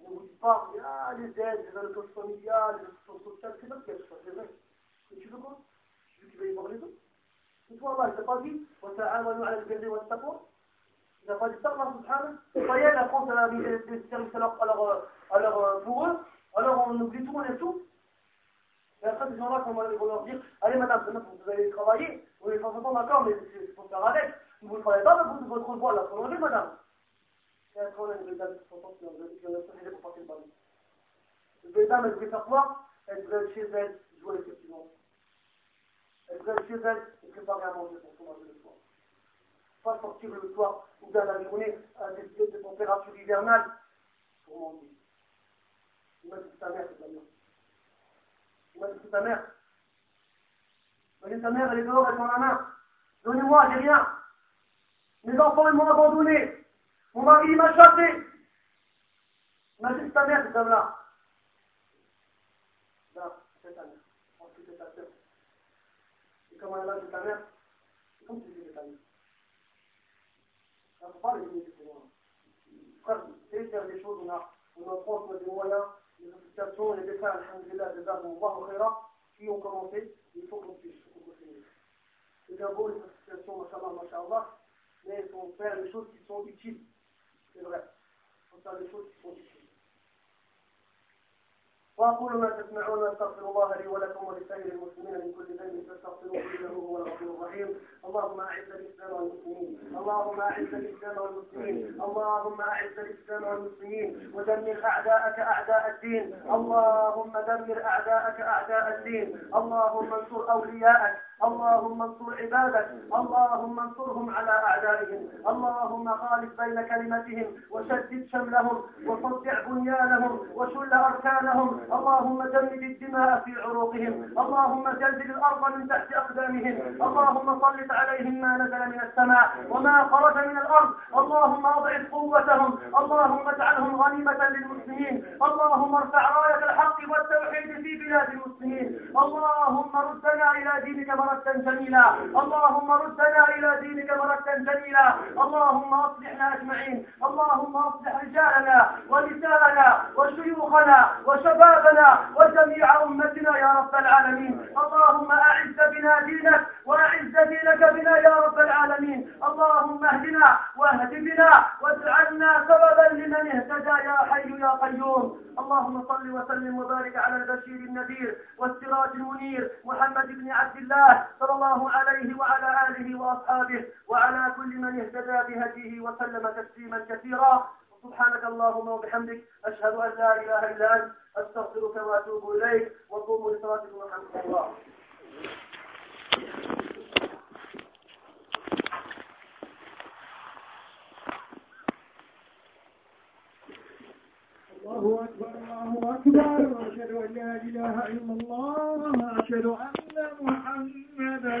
Ne vous dites pas, ah, les aides, les allocations familiales, les allocations sociales, c'est pas ce qu'il y a, c'est vrai. Mais tu veux quoi Tu veux qu'il va y voir les autres c'est toi Allah, il t'a pas dit وتعاونوا على البر والتقوى Il n'a pas dit ça, Allah subhanahu Vous la France, elle a mis des services alors, alors, alors, pour eux, alors on oublie tout, on est tout. Et après, ces gens-là, on va leur dire, allez madame, vous allez travailler, vous êtes temps d'accord, mais c'est pour faire avec. Si vous ne travaillez pas, vous votre voix là, prolongez madame. Et après, on a une belle dame qui a fait pour passer le ballon. Une dame, elle devait faire quoi? Elle devait chez elle, jouer effectivement. Elle devrait chez elle et préparer à manger pour son manger le soir. Pas sortir le soir ou dans la journée à des de température hivernale pour manger. Imagine ta mère, c'est la Imagine ta mère. Imagine ta mère, elle est dehors, elle prend la main. Donnez-moi, j'ai rien. Mes enfants, ils m'ont abandonné. Mon mari, il m'a chassé. Imagine ta mère, cette dame-là. Là, c'est ta mère. Ensuite, c'est ta sœur. Et comment elle a de ta mère C'est comme si c'était ta mère. Il ne pas les limiter pour moi. Frère, faire des choses, on a, on on a des moyens, les on voit au qui ont commencé, il faut qu'on puisse, il faut qu'on continue. C'est bien beau les associations, machallah, machallah, mais il faut faire les choses qui sont utiles. C'est vrai. Il faut faire des choses qui sont utiles. وأقول ما تسمعون واستغفر الله لي ولكم ولسائر المسلمين من كل ذنب فاستغفروه إنه هو الغفور الرحيم اللهم أعز الإسلام والمسلمين. اللهم أعز الإسلام والمسلمين. ودمر أعداءك أعداء الدين. اللهم دمر أعداءك أعداء الدين. اللهم انصر أولياءك. اللهم انصر عبادك. اللهم انصرهم على أعدائهم. اللهم خالف بين كلمتهم وشدد شملهم وصدع بنيانهم وشل أركانهم. اللهم جمد الدماء في عروقهم. اللهم زلزل الأرض من تحت أقدامهم. اللهم سلط عليهم ما نزل من السماء وما خرج من الأرض. اللهم أضعف قوتهم. اللهم اجعلهم غنيمة للمسلمين. اللهم ارفع راية الحق والتوحيد في بلاد المسلمين. اللهم ردنا إلى دينك مردا جميلا. اللهم ردنا إلى دينك مردا جميلا. اللهم أصلحنا أجمعين. اللهم أصلح رجالنا ونساءنا وشيوخنا وشبابنا وجميع أمتنا يا رب العالمين. اللهم أعز بنا دينك وأعز دينك بنا يا رب العالمين. اللهم اهدنا واهد بنا واجعلنا سببا لمن اهتدى يا حي يا قيوم. اللهم صل وسلم وبارك على البشير النذير والسراج المنير محمد بن عبد الله صلى الله عليه وعلى آله وأصحابه وعلى كل من اهتدى بهديه وسلم تسليما كثيرا. سبحانك اللهم وبحمدك أشهد أن لا إله إلا أنت أستغفرك وأتوب إليك وقوموا لصلاتكم ورحمة الله الله أكبر الله أكبر وأشهد أن لا إله إلا الله وأشهد أن محمدا